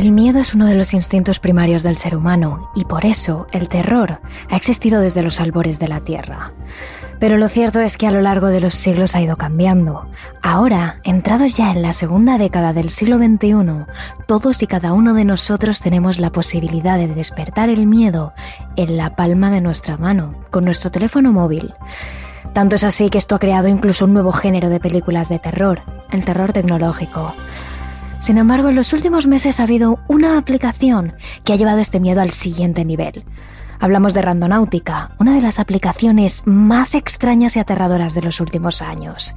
El miedo es uno de los instintos primarios del ser humano y por eso el terror ha existido desde los albores de la Tierra. Pero lo cierto es que a lo largo de los siglos ha ido cambiando. Ahora, entrados ya en la segunda década del siglo XXI, todos y cada uno de nosotros tenemos la posibilidad de despertar el miedo en la palma de nuestra mano, con nuestro teléfono móvil. Tanto es así que esto ha creado incluso un nuevo género de películas de terror, el terror tecnológico. Sin embargo, en los últimos meses ha habido una aplicación que ha llevado este miedo al siguiente nivel. Hablamos de Randonáutica, una de las aplicaciones más extrañas y aterradoras de los últimos años.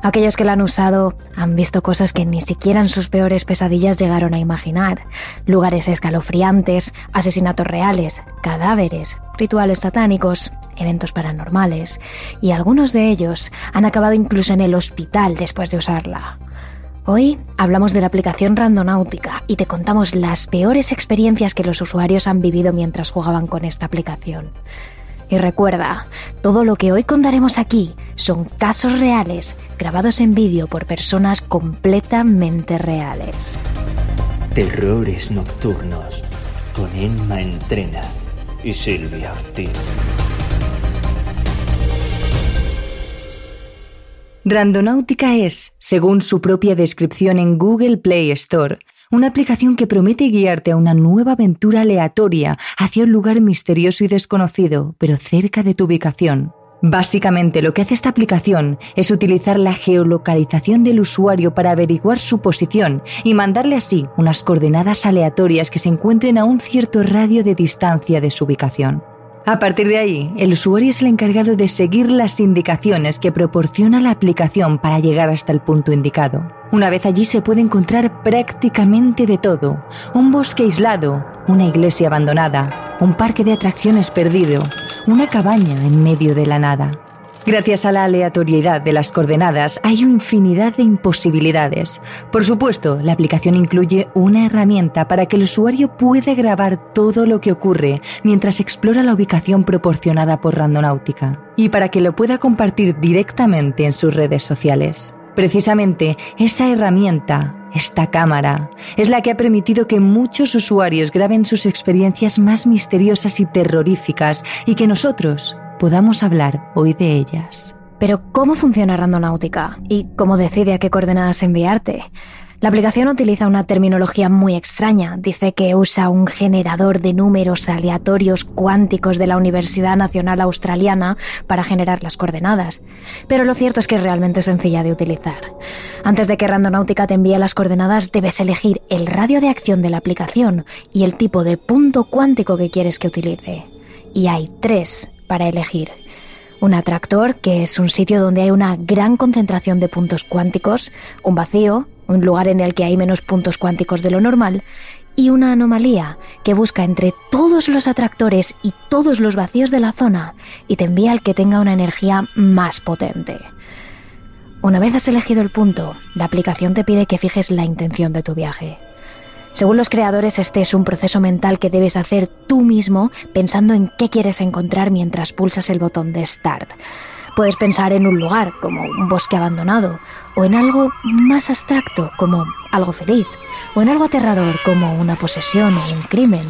Aquellos que la han usado han visto cosas que ni siquiera en sus peores pesadillas llegaron a imaginar. Lugares escalofriantes, asesinatos reales, cadáveres, rituales satánicos, eventos paranormales, y algunos de ellos han acabado incluso en el hospital después de usarla. Hoy hablamos de la aplicación Randonáutica y te contamos las peores experiencias que los usuarios han vivido mientras jugaban con esta aplicación. Y recuerda, todo lo que hoy contaremos aquí son casos reales grabados en vídeo por personas completamente reales. Terrores nocturnos con Emma Entrena y Silvia Ortiz. Randonáutica es, según su propia descripción en Google Play Store, una aplicación que promete guiarte a una nueva aventura aleatoria hacia un lugar misterioso y desconocido, pero cerca de tu ubicación. Básicamente lo que hace esta aplicación es utilizar la geolocalización del usuario para averiguar su posición y mandarle así unas coordenadas aleatorias que se encuentren a un cierto radio de distancia de su ubicación. A partir de ahí, el usuario es el encargado de seguir las indicaciones que proporciona la aplicación para llegar hasta el punto indicado. Una vez allí se puede encontrar prácticamente de todo. Un bosque aislado, una iglesia abandonada, un parque de atracciones perdido, una cabaña en medio de la nada. Gracias a la aleatoriedad de las coordenadas hay infinidad de imposibilidades. Por supuesto, la aplicación incluye una herramienta para que el usuario pueda grabar todo lo que ocurre mientras explora la ubicación proporcionada por Randonáutica y para que lo pueda compartir directamente en sus redes sociales. Precisamente esa herramienta, esta cámara, es la que ha permitido que muchos usuarios graben sus experiencias más misteriosas y terroríficas y que nosotros podamos hablar hoy de ellas. Pero ¿cómo funciona Randonáutica? ¿Y cómo decide a qué coordenadas enviarte? La aplicación utiliza una terminología muy extraña. Dice que usa un generador de números aleatorios cuánticos de la Universidad Nacional Australiana para generar las coordenadas. Pero lo cierto es que es realmente sencilla de utilizar. Antes de que Randonáutica te envíe las coordenadas, debes elegir el radio de acción de la aplicación y el tipo de punto cuántico que quieres que utilice. Y hay tres para elegir. Un atractor, que es un sitio donde hay una gran concentración de puntos cuánticos, un vacío, un lugar en el que hay menos puntos cuánticos de lo normal, y una anomalía que busca entre todos los atractores y todos los vacíos de la zona y te envía al que tenga una energía más potente. Una vez has elegido el punto, la aplicación te pide que fijes la intención de tu viaje. Según los creadores, este es un proceso mental que debes hacer tú mismo pensando en qué quieres encontrar mientras pulsas el botón de Start. Puedes pensar en un lugar, como un bosque abandonado, o en algo más abstracto, como algo feliz, o en algo aterrador, como una posesión o un crimen.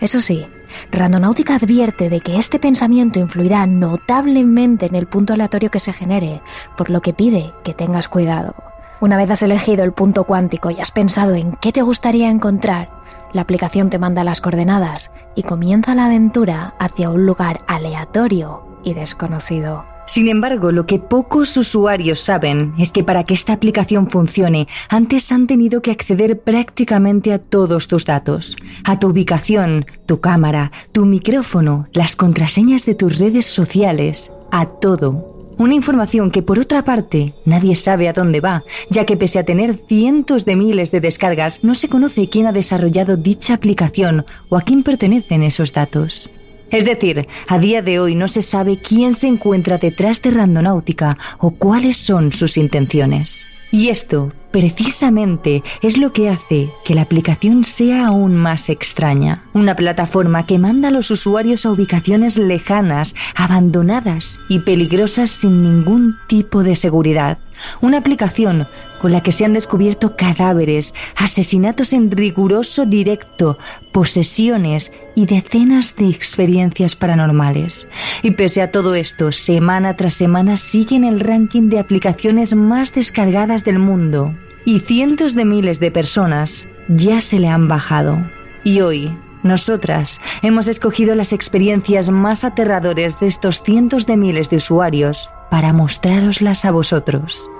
Eso sí, Randonáutica advierte de que este pensamiento influirá notablemente en el punto aleatorio que se genere, por lo que pide que tengas cuidado. Una vez has elegido el punto cuántico y has pensado en qué te gustaría encontrar, la aplicación te manda las coordenadas y comienza la aventura hacia un lugar aleatorio y desconocido. Sin embargo, lo que pocos usuarios saben es que para que esta aplicación funcione, antes han tenido que acceder prácticamente a todos tus datos, a tu ubicación, tu cámara, tu micrófono, las contraseñas de tus redes sociales, a todo. Una información que por otra parte nadie sabe a dónde va, ya que pese a tener cientos de miles de descargas, no se conoce quién ha desarrollado dicha aplicación o a quién pertenecen esos datos. Es decir, a día de hoy no se sabe quién se encuentra detrás de Randonáutica o cuáles son sus intenciones. Y esto, precisamente, es lo que hace que la aplicación sea aún más extraña. Una plataforma que manda a los usuarios a ubicaciones lejanas, abandonadas y peligrosas sin ningún tipo de seguridad. Una aplicación con la que se han descubierto cadáveres, asesinatos en riguroso directo, posesiones y decenas de experiencias paranormales. Y pese a todo esto, semana tras semana sigue en el ranking de aplicaciones más descargadas del mundo. Y cientos de miles de personas ya se le han bajado. Y hoy, nosotras hemos escogido las experiencias más aterradoras de estos cientos de miles de usuarios para mostraroslas a vosotros.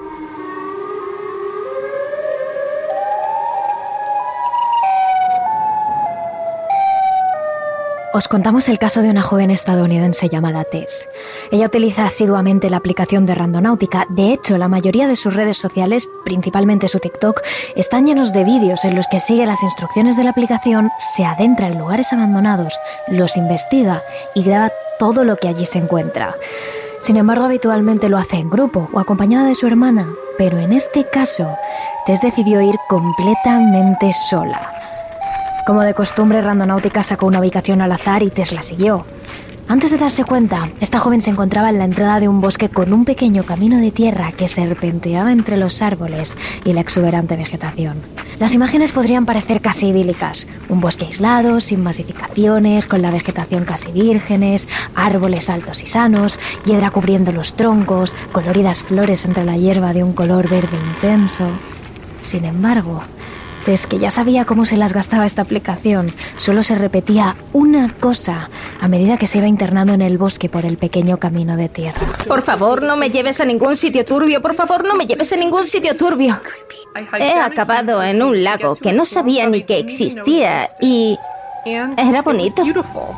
Os contamos el caso de una joven estadounidense llamada Tess. Ella utiliza asiduamente la aplicación de Randonáutica. De hecho, la mayoría de sus redes sociales, principalmente su TikTok, están llenos de vídeos en los que sigue las instrucciones de la aplicación, se adentra en lugares abandonados, los investiga y graba todo lo que allí se encuentra. Sin embargo, habitualmente lo hace en grupo o acompañada de su hermana, pero en este caso, Tess decidió ir completamente sola. Como de costumbre, Randonáutica sacó una ubicación al azar y Tess la siguió. Antes de darse cuenta, esta joven se encontraba en la entrada de un bosque con un pequeño camino de tierra que serpenteaba entre los árboles y la exuberante vegetación. Las imágenes podrían parecer casi idílicas. Un bosque aislado, sin masificaciones, con la vegetación casi vírgenes, árboles altos y sanos, hiedra cubriendo los troncos, coloridas flores entre la hierba de un color verde intenso. Sin embargo, es que ya sabía cómo se las gastaba esta aplicación. Solo se repetía una cosa a medida que se iba internando en el bosque por el pequeño camino de tierra. Por favor, no me lleves a ningún sitio turbio. Por favor, no me lleves a ningún sitio turbio. He acabado en un lago que no sabía ni que existía y era bonito.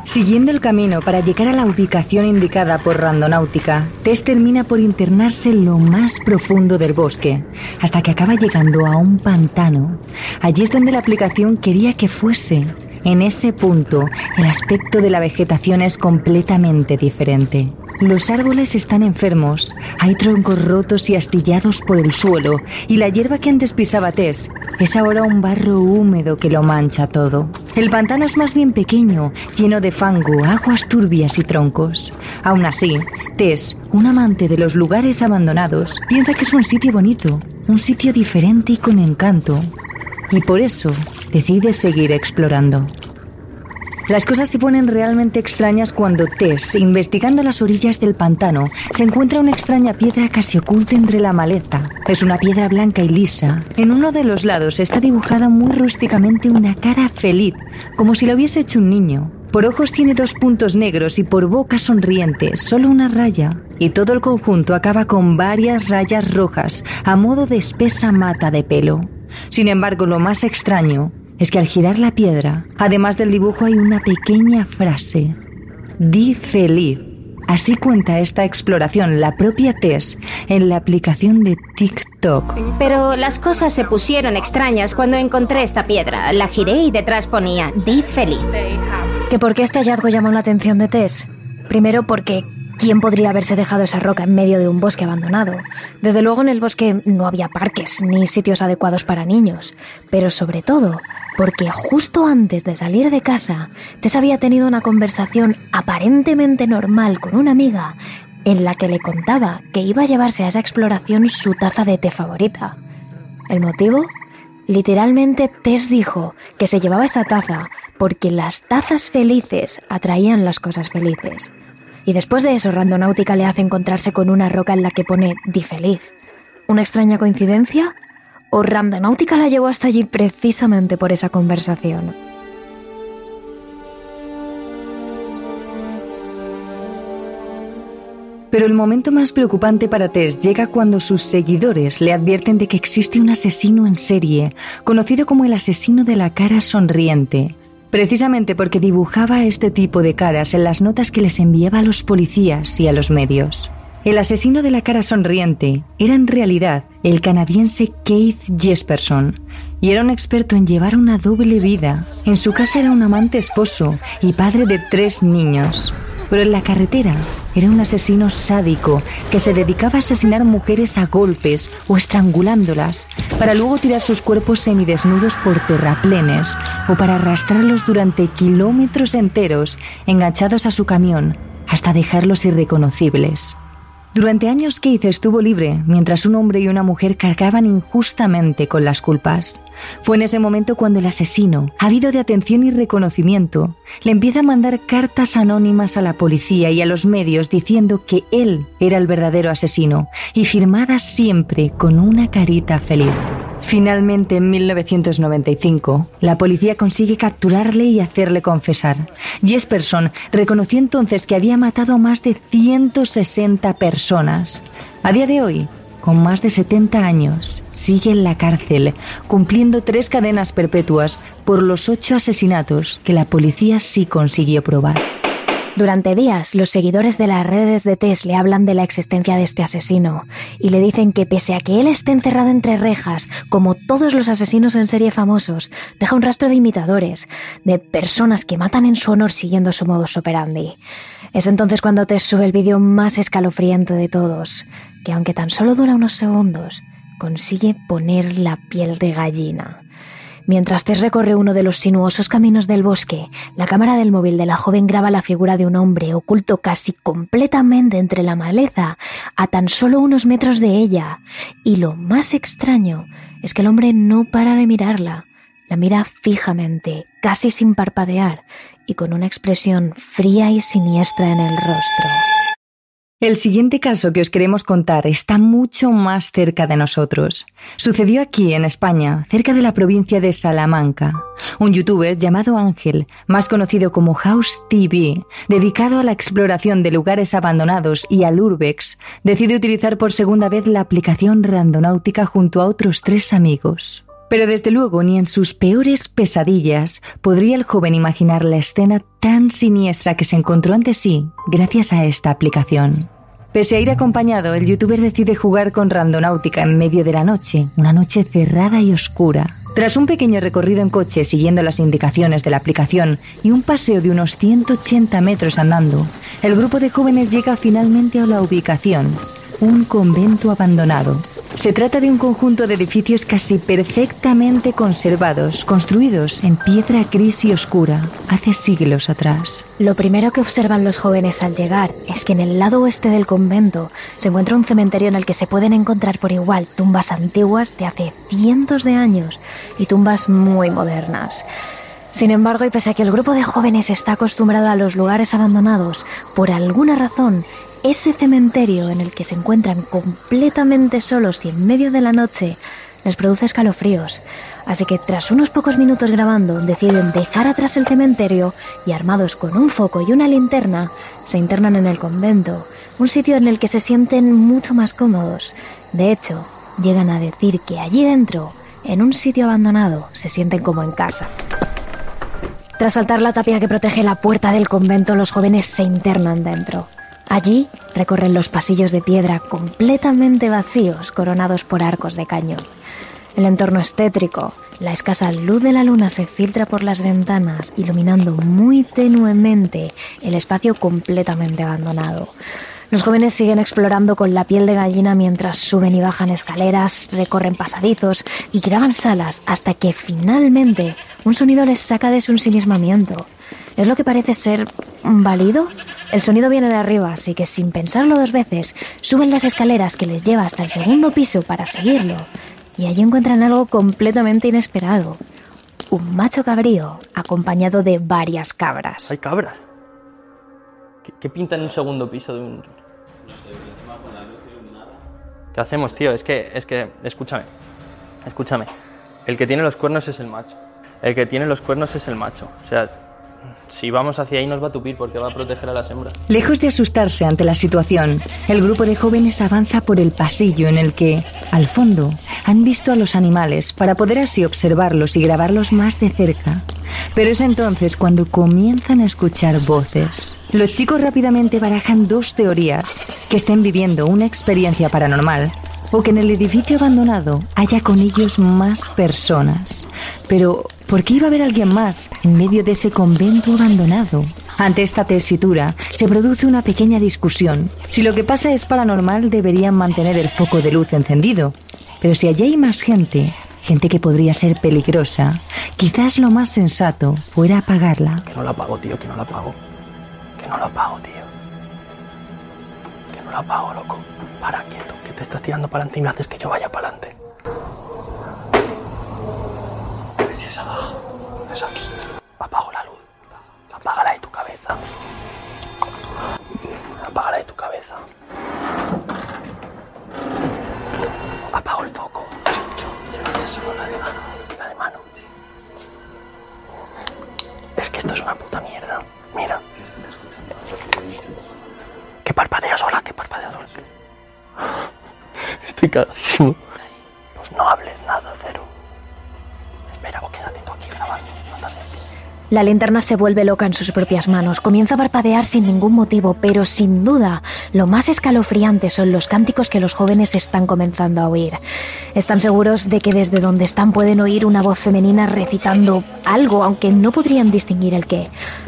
Siguiendo el camino para llegar a la ubicación indicada por Randonáutica, Tess termina por internarse en lo más profundo del bosque, hasta que acaba llegando a un pantano. Allí es donde la aplicación quería que fuese. En ese punto, el aspecto de la vegetación es completamente diferente. Los árboles están enfermos, hay troncos rotos y astillados por el suelo, y la hierba que antes pisaba Tess es ahora un barro húmedo que lo mancha todo. El pantano es más bien pequeño, lleno de fango, aguas turbias y troncos. Aún así, Tess, un amante de los lugares abandonados, piensa que es un sitio bonito, un sitio diferente y con encanto. Y por eso decide seguir explorando. Las cosas se ponen realmente extrañas cuando Tess, investigando las orillas del pantano, se encuentra una extraña piedra casi oculta entre la maleza. Es una piedra blanca y lisa. En uno de los lados está dibujada muy rústicamente una cara feliz, como si lo hubiese hecho un niño. Por ojos tiene dos puntos negros y por boca sonriente, solo una raya. Y todo el conjunto acaba con varias rayas rojas, a modo de espesa mata de pelo. Sin embargo, lo más extraño es que al girar la piedra, además del dibujo hay una pequeña frase. Di feliz. Así cuenta esta exploración la propia Tess en la aplicación de TikTok. Pero las cosas se pusieron extrañas cuando encontré esta piedra. La giré y detrás ponía Di feliz. ¿Que por qué este hallazgo llamó la atención de Tess? Primero porque ¿Quién podría haberse dejado esa roca en medio de un bosque abandonado? Desde luego en el bosque no había parques ni sitios adecuados para niños, pero sobre todo porque justo antes de salir de casa, Tess había tenido una conversación aparentemente normal con una amiga en la que le contaba que iba a llevarse a esa exploración su taza de té favorita. ¿El motivo? Literalmente Tess dijo que se llevaba esa taza porque las tazas felices atraían las cosas felices. Y después de eso, Randonáutica le hace encontrarse con una roca en la que pone Di feliz. ¿Una extraña coincidencia? ¿O Randonáutica la llevó hasta allí precisamente por esa conversación? Pero el momento más preocupante para Tess llega cuando sus seguidores le advierten de que existe un asesino en serie, conocido como el asesino de la cara sonriente, precisamente porque dibujaba este tipo de caras en las notas que les enviaba a los policías y a los medios. El asesino de la cara sonriente era en realidad el canadiense Keith Jesperson y era un experto en llevar una doble vida. En su casa era un amante esposo y padre de tres niños. Pero en la carretera era un asesino sádico que se dedicaba a asesinar mujeres a golpes o estrangulándolas para luego tirar sus cuerpos semidesnudos por terraplenes o para arrastrarlos durante kilómetros enteros enganchados a su camión hasta dejarlos irreconocibles. Durante años Keith estuvo libre, mientras un hombre y una mujer cargaban injustamente con las culpas. Fue en ese momento cuando el asesino, habido de atención y reconocimiento, le empieza a mandar cartas anónimas a la policía y a los medios diciendo que él era el verdadero asesino, y firmadas siempre con una carita feliz. Finalmente, en 1995, la policía consigue capturarle y hacerle confesar. Jesperson reconoció entonces que había matado a más de 160 personas. A día de hoy, con más de 70 años, sigue en la cárcel, cumpliendo tres cadenas perpetuas por los ocho asesinatos que la policía sí consiguió probar. Durante días, los seguidores de las redes de Tess le hablan de la existencia de este asesino y le dicen que pese a que él esté encerrado entre rejas, como todos los asesinos en serie famosos, deja un rastro de imitadores, de personas que matan en su honor siguiendo su modus operandi. Es entonces cuando Tess sube el vídeo más escalofriante de todos, que aunque tan solo dura unos segundos, consigue poner la piel de gallina. Mientras Tess recorre uno de los sinuosos caminos del bosque, la cámara del móvil de la joven graba la figura de un hombre oculto casi completamente entre la maleza, a tan solo unos metros de ella. Y lo más extraño es que el hombre no para de mirarla. La mira fijamente, casi sin parpadear, y con una expresión fría y siniestra en el rostro. El siguiente caso que os queremos contar está mucho más cerca de nosotros. Sucedió aquí, en España, cerca de la provincia de Salamanca. Un youtuber llamado Ángel, más conocido como House TV, dedicado a la exploración de lugares abandonados y al urbex, decide utilizar por segunda vez la aplicación Randonáutica junto a otros tres amigos. Pero desde luego ni en sus peores pesadillas podría el joven imaginar la escena tan siniestra que se encontró ante sí gracias a esta aplicación. Pese a ir acompañado, el youtuber decide jugar con Randonáutica en medio de la noche, una noche cerrada y oscura. Tras un pequeño recorrido en coche siguiendo las indicaciones de la aplicación y un paseo de unos 180 metros andando, el grupo de jóvenes llega finalmente a la ubicación, un convento abandonado. Se trata de un conjunto de edificios casi perfectamente conservados, construidos en piedra gris y oscura, hace siglos atrás. Lo primero que observan los jóvenes al llegar es que en el lado oeste del convento se encuentra un cementerio en el que se pueden encontrar por igual tumbas antiguas de hace cientos de años y tumbas muy modernas. Sin embargo, y pese a que el grupo de jóvenes está acostumbrado a los lugares abandonados, por alguna razón ese cementerio en el que se encuentran completamente solos y en medio de la noche les produce escalofríos. Así que tras unos pocos minutos grabando deciden dejar atrás el cementerio y armados con un foco y una linterna se internan en el convento, un sitio en el que se sienten mucho más cómodos. De hecho, llegan a decir que allí dentro, en un sitio abandonado, se sienten como en casa. Tras saltar la tapia que protege la puerta del convento, los jóvenes se internan dentro. Allí recorren los pasillos de piedra completamente vacíos, coronados por arcos de cañón. El entorno es tétrico. La escasa luz de la luna se filtra por las ventanas, iluminando muy tenuemente el espacio completamente abandonado. Los jóvenes siguen explorando con la piel de gallina mientras suben y bajan escaleras, recorren pasadizos y graban salas hasta que finalmente un sonido les saca de su ensimismamiento. Es lo que parece ser válido. El sonido viene de arriba, así que sin pensarlo dos veces, suben las escaleras que les lleva hasta el segundo piso para seguirlo. Y allí encuentran algo completamente inesperado. Un macho cabrío acompañado de varias cabras. ¿Hay cabras? ¿Qué, pinta en un segundo piso de un...? ¿Qué hacemos, tío? Es que, es que, escúchame, escúchame. El que tiene los cuernos es el macho. El que tiene los cuernos es el macho. O sea, si vamos hacia ahí nos va a tupir porque va a proteger a las hembras. Lejos de asustarse ante la situación, el grupo de jóvenes avanza por el pasillo en el que, al fondo, han visto a los animales para poder así observarlos y grabarlos más de cerca. Pero es entonces cuando comienzan a escuchar voces. Los chicos rápidamente barajan dos teorías, que estén viviendo una experiencia paranormal o que en el edificio abandonado haya con ellos más personas. Pero, ¿por qué iba a haber alguien más en medio de ese convento abandonado? Ante esta tesitura, se produce una pequeña discusión. Si lo que pasa es paranormal, deberían mantener el foco de luz encendido. Pero si allí hay más gente, gente que podría ser peligrosa, quizás lo más sensato fuera apagarla. Que no la apago, tío, que no la apago. Que no la apago, tío. Que no lo apago, loco. Para, quieto, que te estás tirando para adelante y me haces que yo vaya para adelante. Es abajo. Es aquí. Apago la luz. Apágala de tu cabeza. Apágala de tu cabeza. Apago el foco. La de mano. Es que esto es una puta mierda. Mira. Que parpadea sola, que parpadea sola. Estoy cagadísimo. La linterna se vuelve loca en sus propias manos, comienza a parpadear sin ningún motivo, pero sin duda lo más escalofriante son los cánticos que los jóvenes están comenzando a oír. Están seguros de que desde donde están pueden oír una voz femenina recitando algo, aunque no podrían distinguir el qué.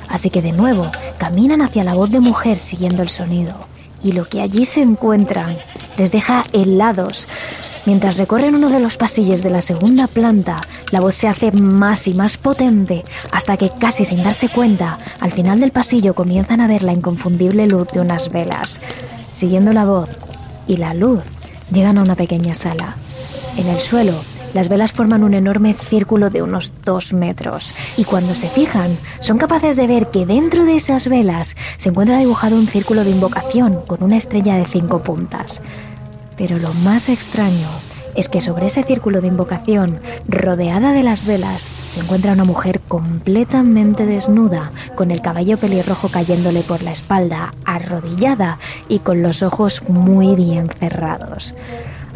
Así que de nuevo caminan hacia la voz de mujer siguiendo el sonido. Y lo que allí se encuentran les deja helados. Mientras recorren uno de los pasillos de la segunda planta, la voz se hace más y más potente hasta que casi sin darse cuenta, al final del pasillo comienzan a ver la inconfundible luz de unas velas. Siguiendo la voz y la luz, llegan a una pequeña sala. En el suelo, las velas forman un enorme círculo de unos dos metros y cuando se fijan, son capaces de ver que dentro de esas velas se encuentra dibujado un círculo de invocación con una estrella de cinco puntas. Pero lo más extraño es que sobre ese círculo de invocación, rodeada de las velas, se encuentra una mujer completamente desnuda, con el cabello pelirrojo cayéndole por la espalda, arrodillada y con los ojos muy bien cerrados.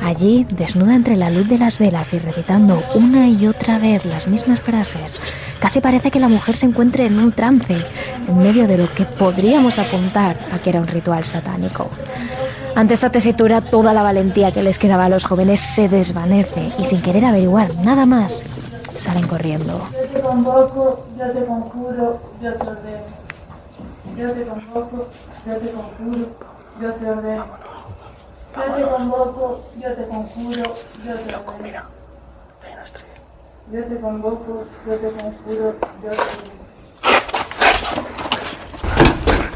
Allí, desnuda entre la luz de las velas y recitando una y otra vez las mismas frases, casi parece que la mujer se encuentre en un trance, en medio de lo que podríamos apuntar a que era un ritual satánico. Ante esta tesitura, toda la valentía que les quedaba a los jóvenes se desvanece y sin querer averiguar nada más, salen corriendo. Yo te convoco, yo te conjuro, yo te ordeno. Yo te convoco, yo te conjuro, yo te ordeno. Yo te convoco, yo te conjuro, yo te ordeno. Yo te convoco, yo te conjuro, yo te ordeno.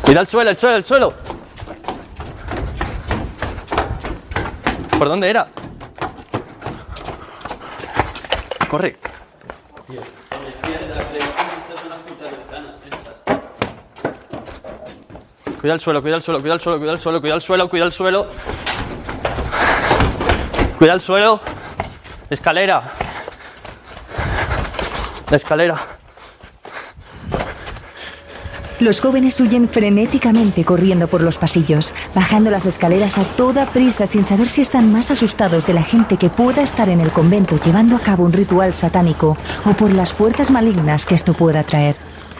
Cuida el suelo, el suelo, el suelo. ¿Por dónde era? Corre. Cuida el suelo, cuida el suelo, cuida el suelo, cuida el suelo, cuida el suelo, cuida el suelo. Cuida el suelo. Escalera. La escalera. Los jóvenes huyen frenéticamente corriendo por los pasillos, bajando las escaleras a toda prisa sin saber si están más asustados de la gente que pueda estar en el convento llevando a cabo un ritual satánico o por las fuerzas malignas que esto pueda traer.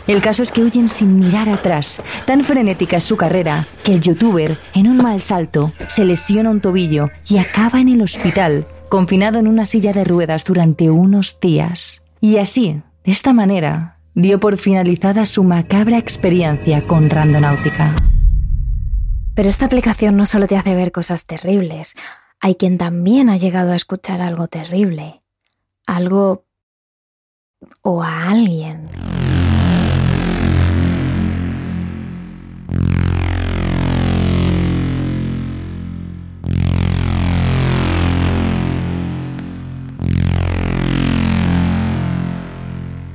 El caso es que huyen sin mirar atrás. Tan frenética es su carrera que el youtuber, en un mal salto, se lesiona un tobillo y acaba en el hospital, confinado en una silla de ruedas durante unos días. Y así, de esta manera, dio por finalizada su macabra experiencia con Randonáutica. Pero esta aplicación no solo te hace ver cosas terribles, hay quien también ha llegado a escuchar algo terrible. Algo... o a alguien.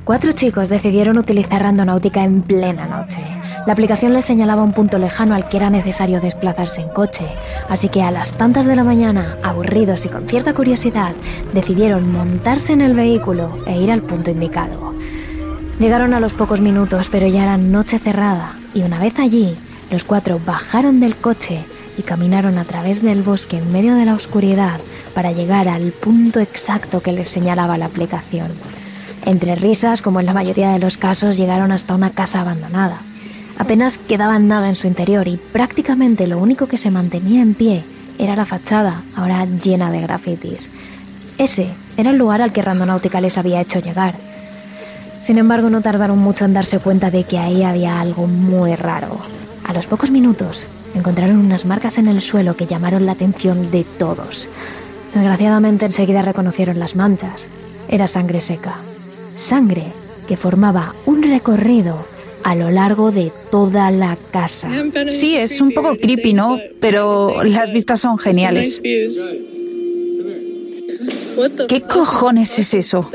Cuatro chicos decidieron utilizar Randonáutica en plena noche. La aplicación les señalaba un punto lejano al que era necesario desplazarse en coche, así que a las tantas de la mañana, aburridos y con cierta curiosidad, decidieron montarse en el vehículo e ir al punto indicado. Llegaron a los pocos minutos, pero ya era noche cerrada, y una vez allí, los cuatro bajaron del coche y caminaron a través del bosque en medio de la oscuridad para llegar al punto exacto que les señalaba la aplicación. Entre risas, como en la mayoría de los casos, llegaron hasta una casa abandonada. Apenas quedaba nada en su interior y prácticamente lo único que se mantenía en pie era la fachada, ahora llena de grafitis. Ese era el lugar al que Randonáutica les había hecho llegar. Sin embargo, no tardaron mucho en darse cuenta de que ahí había algo muy raro. A los pocos minutos, encontraron unas marcas en el suelo que llamaron la atención de todos. Desgraciadamente enseguida reconocieron las manchas. Era sangre seca. Sangre que formaba un recorrido a lo largo de toda la casa. Sí, es un poco creepy, ¿no? Pero las vistas son geniales. ¿Qué cojones es eso?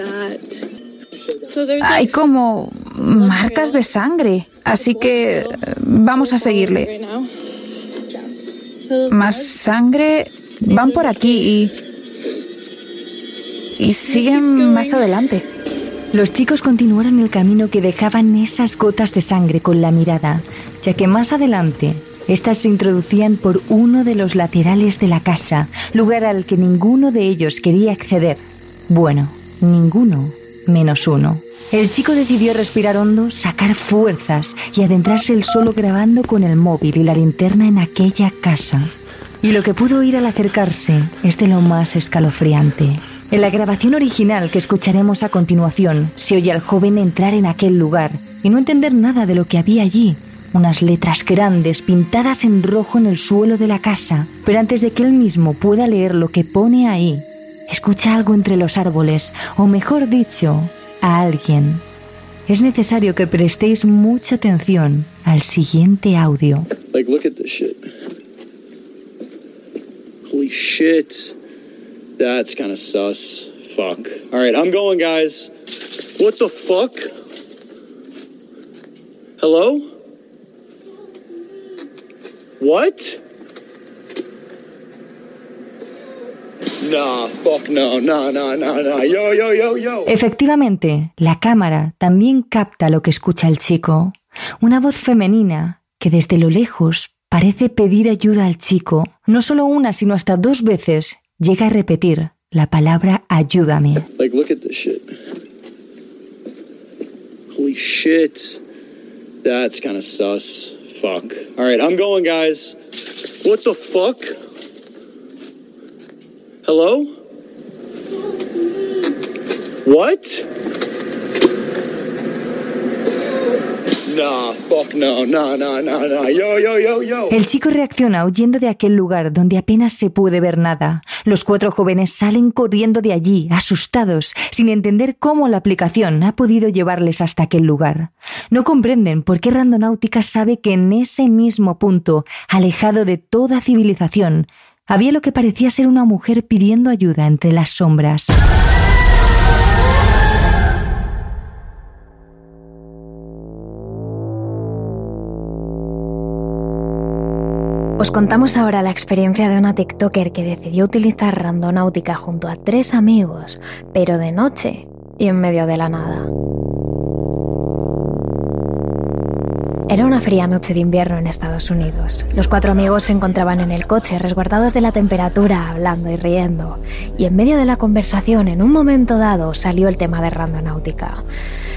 Hay como marcas de sangre, así que vamos a seguirle. Más sangre. Van por aquí y... Y siguen más adelante. Los chicos continuaron el camino que dejaban esas gotas de sangre con la mirada, ya que más adelante estas se introducían por uno de los laterales de la casa, lugar al que ninguno de ellos quería acceder. Bueno, ninguno, menos uno. El chico decidió respirar hondo, sacar fuerzas y adentrarse el solo grabando con el móvil y la linterna en aquella casa. Y lo que pudo oír al acercarse es de lo más escalofriante. En la grabación original que escucharemos a continuación, se oye al joven entrar en aquel lugar y no entender nada de lo que había allí. Unas letras grandes pintadas en rojo en el suelo de la casa, pero antes de que él mismo pueda leer lo que pone ahí, escucha algo entre los árboles, o mejor dicho, a alguien. Es necesario que prestéis mucha atención al siguiente audio. Like, look at this shit. Holy shit. That's kind sus. Fuck. All I'm going, guys. What the fuck? Hello? What? Efectivamente, la cámara también capta lo que escucha el chico. Una voz femenina que desde lo lejos parece pedir ayuda al chico. No solo una, sino hasta dos veces llega a repetir la palabra ayúdame. Like, look at this shit. Holy shit. That's kind of sus. Fuck. All right, I'm going, guys. What the fuck? Hello? What? Nah, fuck no, no, no, no, no. Yo, yo, yo, yo. El chico reacciona huyendo de aquel lugar donde apenas se puede ver nada. Los cuatro jóvenes salen corriendo de allí, asustados, sin entender cómo la aplicación ha podido llevarles hasta aquel lugar. No comprenden por qué Randonáutica sabe que en ese mismo punto, alejado de toda civilización, había lo que parecía ser una mujer pidiendo ayuda entre las sombras. Os contamos ahora la experiencia de una TikToker que decidió utilizar randonáutica junto a tres amigos, pero de noche y en medio de la nada. Era una fría noche de invierno en Estados Unidos. Los cuatro amigos se encontraban en el coche, resguardados de la temperatura, hablando y riendo. Y en medio de la conversación, en un momento dado, salió el tema de randonáutica.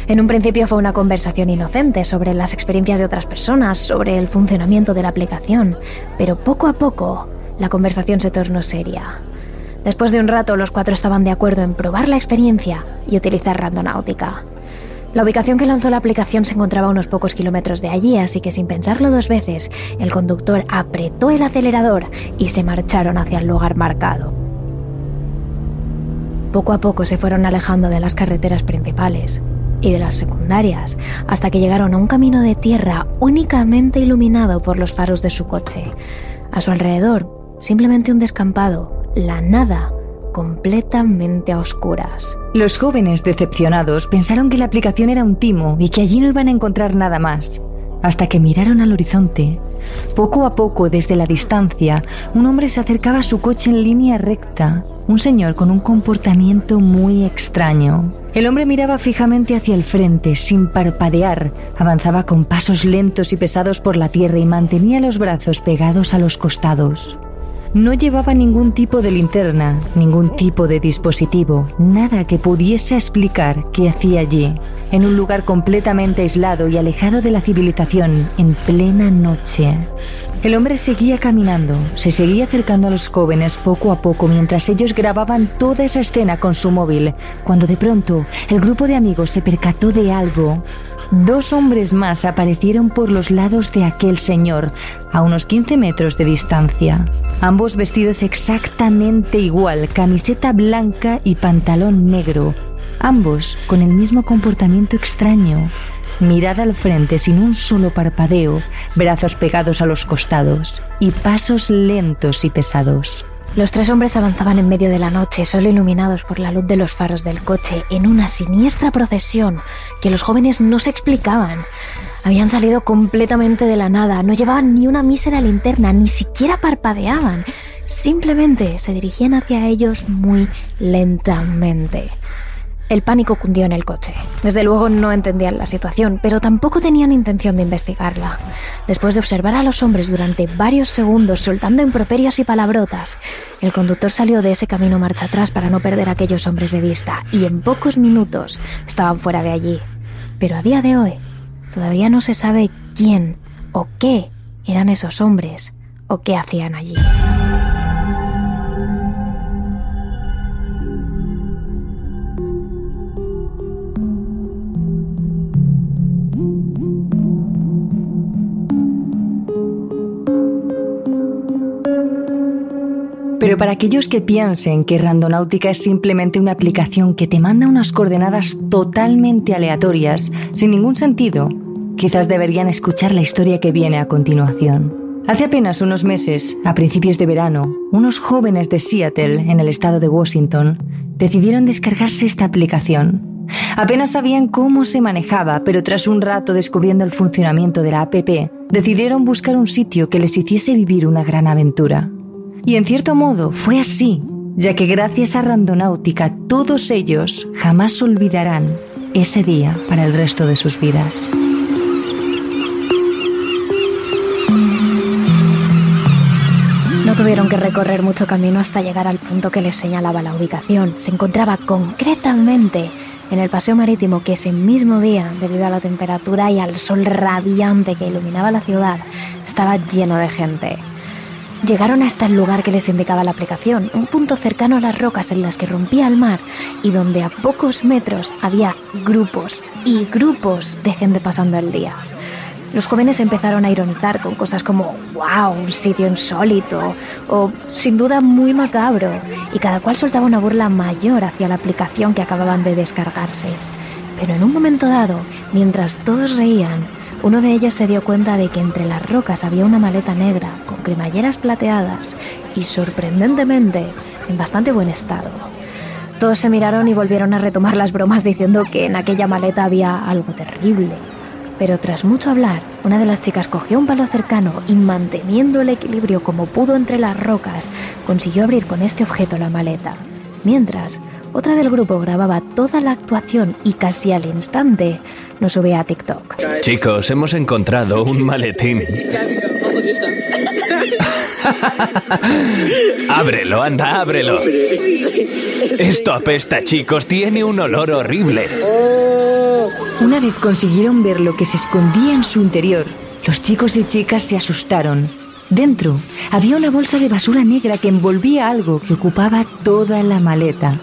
En un principio fue una conversación inocente sobre las experiencias de otras personas, sobre el funcionamiento de la aplicación, pero poco a poco la conversación se tornó seria. Después de un rato los cuatro estaban de acuerdo en probar la experiencia y utilizar Randonáutica. La ubicación que lanzó la aplicación se encontraba a unos pocos kilómetros de allí, así que sin pensarlo dos veces, el conductor apretó el acelerador y se marcharon hacia el lugar marcado. Poco a poco se fueron alejando de las carreteras principales y de las secundarias, hasta que llegaron a un camino de tierra únicamente iluminado por los faros de su coche. A su alrededor, simplemente un descampado, la nada, completamente a oscuras. Los jóvenes decepcionados pensaron que la aplicación era un timo y que allí no iban a encontrar nada más, hasta que miraron al horizonte. Poco a poco, desde la distancia, un hombre se acercaba a su coche en línea recta, un señor con un comportamiento muy extraño. El hombre miraba fijamente hacia el frente, sin parpadear, avanzaba con pasos lentos y pesados por la tierra y mantenía los brazos pegados a los costados. No llevaba ningún tipo de linterna, ningún tipo de dispositivo, nada que pudiese explicar qué hacía allí, en un lugar completamente aislado y alejado de la civilización, en plena noche. El hombre seguía caminando, se seguía acercando a los jóvenes poco a poco mientras ellos grababan toda esa escena con su móvil, cuando de pronto el grupo de amigos se percató de algo. Dos hombres más aparecieron por los lados de aquel señor, a unos 15 metros de distancia. Ambos vestidos exactamente igual, camiseta blanca y pantalón negro. Ambos con el mismo comportamiento extraño. mirada al frente sin un solo parpadeo, brazos pegados a los costados y pasos lentos y pesados. Los tres hombres avanzaban en medio de la noche, solo iluminados por la luz de los faros del coche, en una siniestra procesión que los jóvenes no se explicaban. Habían salido completamente de la nada, no llevaban ni una mísera linterna, ni siquiera parpadeaban. Simplemente se dirigían hacia ellos muy lentamente. El pánico cundió en el coche. Desde luego no entendían la situación, pero tampoco tenían intención de investigarla. Después de observar a los hombres durante varios segundos soltando improperios y palabrotas, el conductor salió de ese camino marcha atrás para no perder a aquellos hombres de vista y en pocos minutos estaban fuera de allí. Pero a día de hoy todavía no se sabe quién o qué eran esos hombres o qué hacían allí. Pero para aquellos que piensen que Randonáutica es simplemente una aplicación que te manda unas coordenadas totalmente aleatorias, sin ningún sentido, quizás deberían escuchar la historia que viene a continuación. Hace apenas unos meses, a principios de verano, unos jóvenes de Seattle, en el estado de Washington, decidieron descargarse esta aplicación. Apenas sabían cómo se manejaba, pero tras un rato descubriendo el funcionamiento de la app, decidieron buscar un sitio que les hiciese vivir una gran aventura. Y en cierto modo fue así, ya que gracias a Randonáutica todos ellos jamás olvidarán ese día para el resto de sus vidas. Tuvieron que recorrer mucho camino hasta llegar al punto que les señalaba la ubicación. Se encontraba concretamente en el paseo marítimo que ese mismo día, debido a la temperatura y al sol radiante que iluminaba la ciudad, estaba lleno de gente. Llegaron hasta el lugar que les indicaba la aplicación, un punto cercano a las rocas en las que rompía el mar y donde a pocos metros había grupos y grupos de gente pasando el día. Los jóvenes empezaron a ironizar con cosas como ¡Wow! Un sitio insólito o sin duda muy macabro y cada cual soltaba una burla mayor hacia la aplicación que acababan de descargarse. Pero en un momento dado, mientras todos reían, uno de ellos se dio cuenta de que entre las rocas había una maleta negra con cremalleras plateadas y sorprendentemente en bastante buen estado. Todos se miraron y volvieron a retomar las bromas diciendo que en aquella maleta había algo terrible. Pero tras mucho hablar, una de las chicas cogió un palo cercano y manteniendo el equilibrio como pudo entre las rocas, consiguió abrir con este objeto la maleta. Mientras, otra del grupo grababa toda la actuación y casi al instante lo subía a TikTok. Chicos, hemos encontrado un maletín. ábrelo, anda, ábrelo. Esto apesta, chicos, tiene un olor horrible. Una vez consiguieron ver lo que se escondía en su interior, los chicos y chicas se asustaron. Dentro había una bolsa de basura negra que envolvía algo que ocupaba toda la maleta.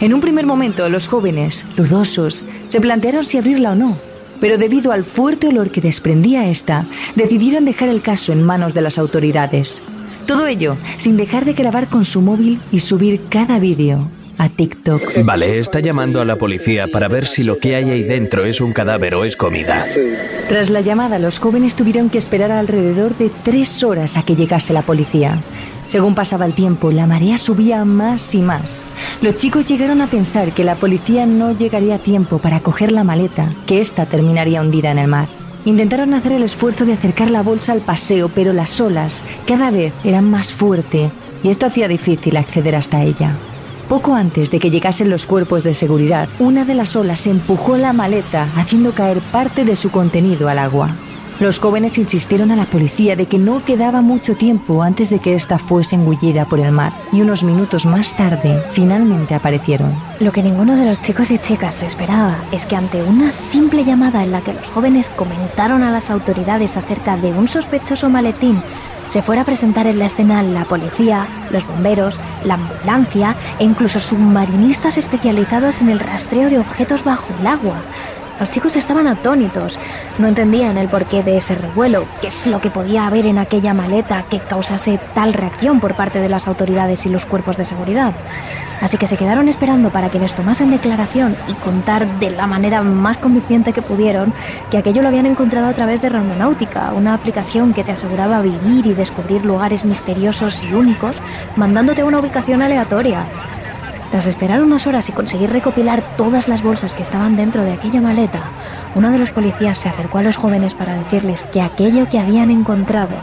En un primer momento, los jóvenes, dudosos, se plantearon si abrirla o no, pero debido al fuerte olor que desprendía esta, decidieron dejar el caso en manos de las autoridades. Todo ello sin dejar de grabar con su móvil y subir cada vídeo a TikTok. Vale, está llamando a la policía para ver si lo que hay ahí dentro es un cadáver o es comida. Tras la llamada, los jóvenes tuvieron que esperar alrededor de tres horas a que llegase la policía. Según pasaba el tiempo, la marea subía más y más. Los chicos llegaron a pensar que la policía no llegaría a tiempo para coger la maleta, que ésta terminaría hundida en el mar. Intentaron hacer el esfuerzo de acercar la bolsa al paseo, pero las olas cada vez eran más fuertes y esto hacía difícil acceder hasta ella. Poco antes de que llegasen los cuerpos de seguridad, una de las olas empujó la maleta, haciendo caer parte de su contenido al agua. Los jóvenes insistieron a la policía de que no quedaba mucho tiempo antes de que ésta fuese engullida por el mar y unos minutos más tarde finalmente aparecieron. Lo que ninguno de los chicos y chicas esperaba es que ante una simple llamada en la que los jóvenes comentaron a las autoridades acerca de un sospechoso maletín, se fuera a presentar en la escena la policía, los bomberos, la ambulancia e incluso submarinistas especializados en el rastreo de objetos bajo el agua. Los chicos estaban atónitos, no entendían el porqué de ese revuelo, qué es lo que podía haber en aquella maleta que causase tal reacción por parte de las autoridades y los cuerpos de seguridad. Así que se quedaron esperando para que les tomasen declaración y contar de la manera más convincente que pudieron que aquello lo habían encontrado a través de Randonáutica, una aplicación que te aseguraba vivir y descubrir lugares misteriosos y únicos, mandándote a una ubicación aleatoria. Tras esperar unas horas y conseguir recopilar todas las bolsas que estaban dentro de aquella maleta, uno de los policías se acercó a los jóvenes para decirles que aquello que habían encontrado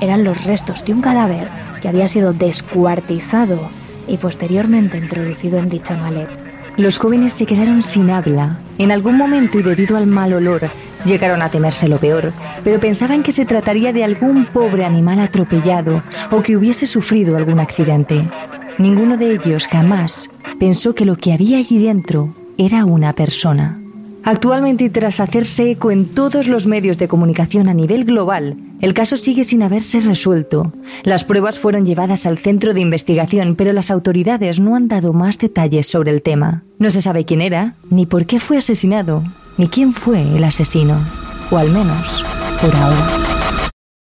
eran los restos de un cadáver que había sido descuartizado y posteriormente introducido en dicha maleta. Los jóvenes se quedaron sin habla. En algún momento y debido al mal olor, llegaron a temerse lo peor, pero pensaban que se trataría de algún pobre animal atropellado o que hubiese sufrido algún accidente. Ninguno de ellos jamás pensó que lo que había allí dentro era una persona. Actualmente tras hacerse eco en todos los medios de comunicación a nivel global, el caso sigue sin haberse resuelto. Las pruebas fueron llevadas al centro de investigación, pero las autoridades no han dado más detalles sobre el tema. No se sabe quién era, ni por qué fue asesinado, ni quién fue el asesino. O al menos, por ahora.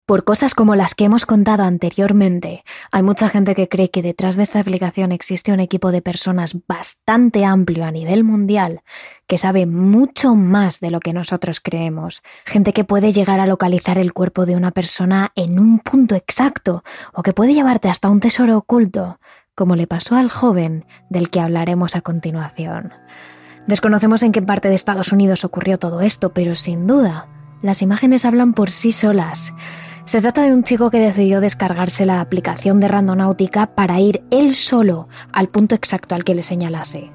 Por cosas como las que hemos contado anteriormente, hay mucha gente que cree que detrás de esta aplicación existe un equipo de personas bastante amplio a nivel mundial que sabe mucho más de lo que nosotros creemos. Gente que puede llegar a localizar el cuerpo de una persona en un punto exacto o que puede llevarte hasta un tesoro oculto, como le pasó al joven del que hablaremos a continuación. Desconocemos en qué parte de Estados Unidos ocurrió todo esto, pero sin duda, las imágenes hablan por sí solas. Se trata de un chico que decidió descargarse la aplicación de Randonáutica para ir él solo al punto exacto al que le señalase.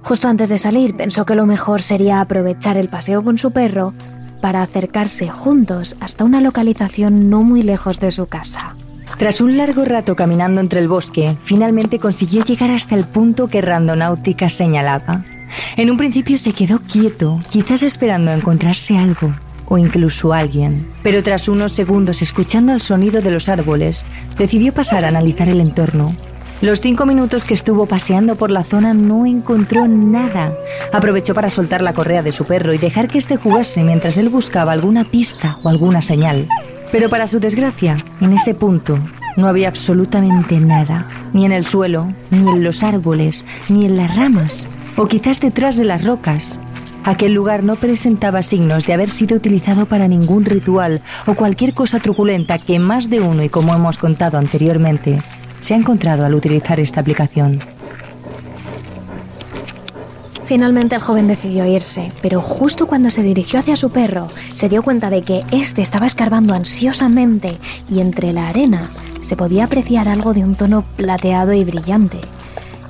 Justo antes de salir pensó que lo mejor sería aprovechar el paseo con su perro para acercarse juntos hasta una localización no muy lejos de su casa. Tras un largo rato caminando entre el bosque, finalmente consiguió llegar hasta el punto que Randonáutica señalaba. En un principio se quedó quieto, quizás esperando encontrarse algo, o incluso alguien. Pero tras unos segundos escuchando el sonido de los árboles, decidió pasar a analizar el entorno. Los cinco minutos que estuvo paseando por la zona no encontró nada. Aprovechó para soltar la correa de su perro y dejar que éste jugase mientras él buscaba alguna pista o alguna señal. Pero para su desgracia, en ese punto no había absolutamente nada, ni en el suelo, ni en los árboles, ni en las ramas, o quizás detrás de las rocas. Aquel lugar no presentaba signos de haber sido utilizado para ningún ritual o cualquier cosa truculenta que más de uno, y como hemos contado anteriormente, se ha encontrado al utilizar esta aplicación. Finalmente el joven decidió irse, pero justo cuando se dirigió hacia su perro, se dio cuenta de que éste estaba escarbando ansiosamente y entre la arena se podía apreciar algo de un tono plateado y brillante.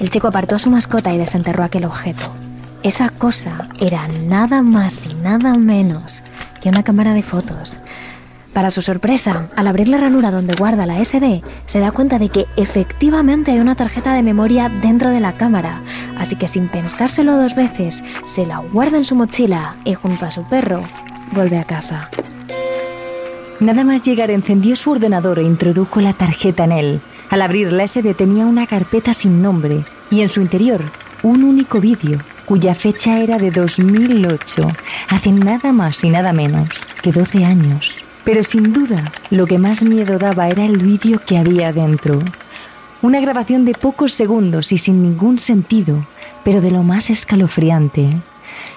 El chico apartó a su mascota y desenterró aquel objeto. Esa cosa era nada más y nada menos que una cámara de fotos. Para su sorpresa, al abrir la ranura donde guarda la SD, se da cuenta de que efectivamente hay una tarjeta de memoria dentro de la cámara, así que sin pensárselo dos veces, se la guarda en su mochila y junto a su perro vuelve a casa. Nada más llegar encendió su ordenador e introdujo la tarjeta en él. Al abrir la SD tenía una carpeta sin nombre y en su interior un único vídeo cuya fecha era de 2008, hace nada más y nada menos que 12 años. Pero sin duda, lo que más miedo daba era el vídeo que había dentro. Una grabación de pocos segundos y sin ningún sentido, pero de lo más escalofriante.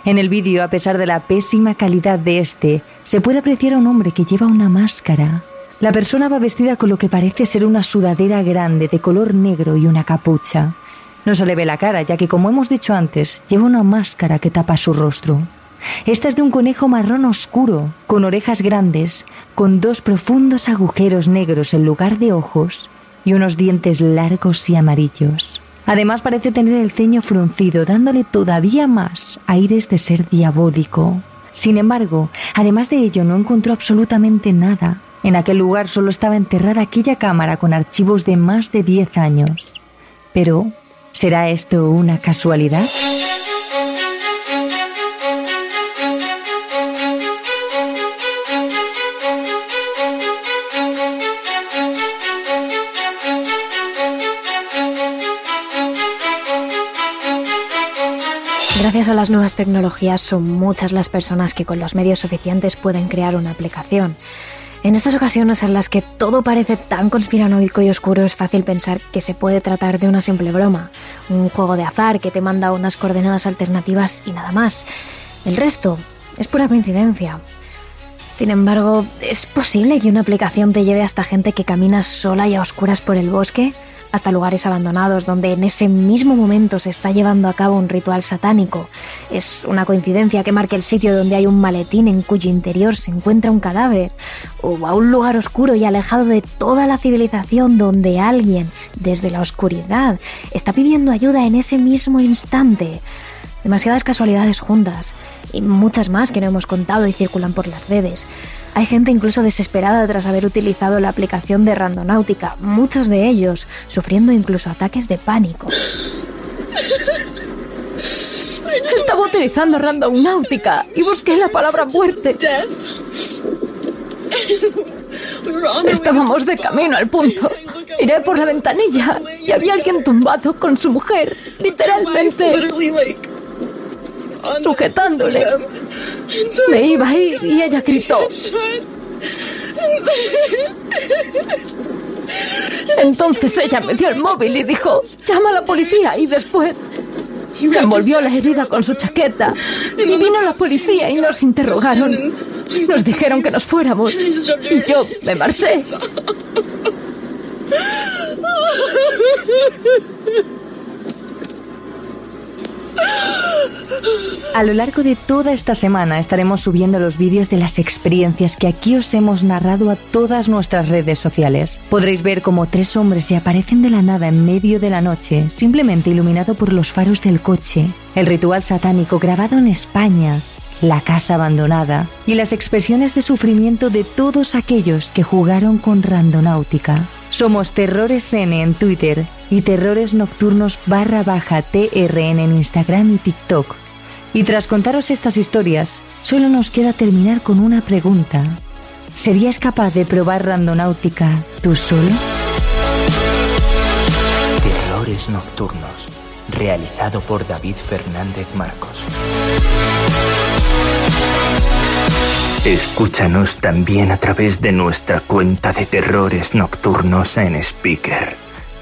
En el vídeo, a pesar de la pésima calidad de este, se puede apreciar a un hombre que lleva una máscara. La persona va vestida con lo que parece ser una sudadera grande de color negro y una capucha. No se le ve la cara, ya que, como hemos dicho antes, lleva una máscara que tapa su rostro. Esta es de un conejo marrón oscuro, con orejas grandes, con dos profundos agujeros negros en lugar de ojos y unos dientes largos y amarillos. Además parece tener el ceño fruncido, dándole todavía más aires de ser diabólico. Sin embargo, además de ello no encontró absolutamente nada. En aquel lugar solo estaba enterrada aquella cámara con archivos de más de 10 años. Pero ¿Será esto una casualidad? Gracias a las nuevas tecnologías son muchas las personas que con los medios suficientes pueden crear una aplicación. En estas ocasiones en las que todo parece tan conspiranoico y oscuro es fácil pensar que se puede tratar de una simple broma, un juego de azar que te manda unas coordenadas alternativas y nada más. El resto es pura coincidencia. Sin embargo, ¿es posible que una aplicación te lleve hasta gente que camina sola y a oscuras por el bosque? Hasta lugares abandonados donde en ese mismo momento se está llevando a cabo un ritual satánico. Es una coincidencia que marque el sitio donde hay un maletín en cuyo interior se encuentra un cadáver, o a un lugar oscuro y alejado de toda la civilización donde alguien, desde la oscuridad, está pidiendo ayuda en ese mismo instante. Demasiadas casualidades juntas, y muchas más que no hemos contado y circulan por las redes. Hay gente incluso desesperada tras haber utilizado la aplicación de Randonáutica, muchos de ellos sufriendo incluso ataques de pánico. Estaba utilizando Randonáutica y busqué la palabra muerte. Estábamos de camino al punto. Miré por la ventanilla y había alguien tumbado con su mujer, literalmente sujetándole. Me iba a ir y ella gritó. Entonces ella me dio el móvil y dijo, llama a la policía y después me envolvió la herida con su chaqueta. Y vino la policía y nos interrogaron. Nos dijeron que nos fuéramos y yo me marché. A lo largo de toda esta semana estaremos subiendo los vídeos de las experiencias que aquí os hemos narrado a todas nuestras redes sociales. Podréis ver cómo tres hombres se aparecen de la nada en medio de la noche, simplemente iluminado por los faros del coche, el ritual satánico grabado en España, la casa abandonada y las expresiones de sufrimiento de todos aquellos que jugaron con Randonáutica. Somos Terrores N en Twitter y Terrores Nocturnos barra baja TRN en Instagram y TikTok. Y tras contaros estas historias, solo nos queda terminar con una pregunta. ¿Serías capaz de probar Randonáutica tú solo? Terrores Nocturnos, realizado por David Fernández Marcos. Escúchanos también a través de nuestra cuenta de terrores nocturnos en Speaker,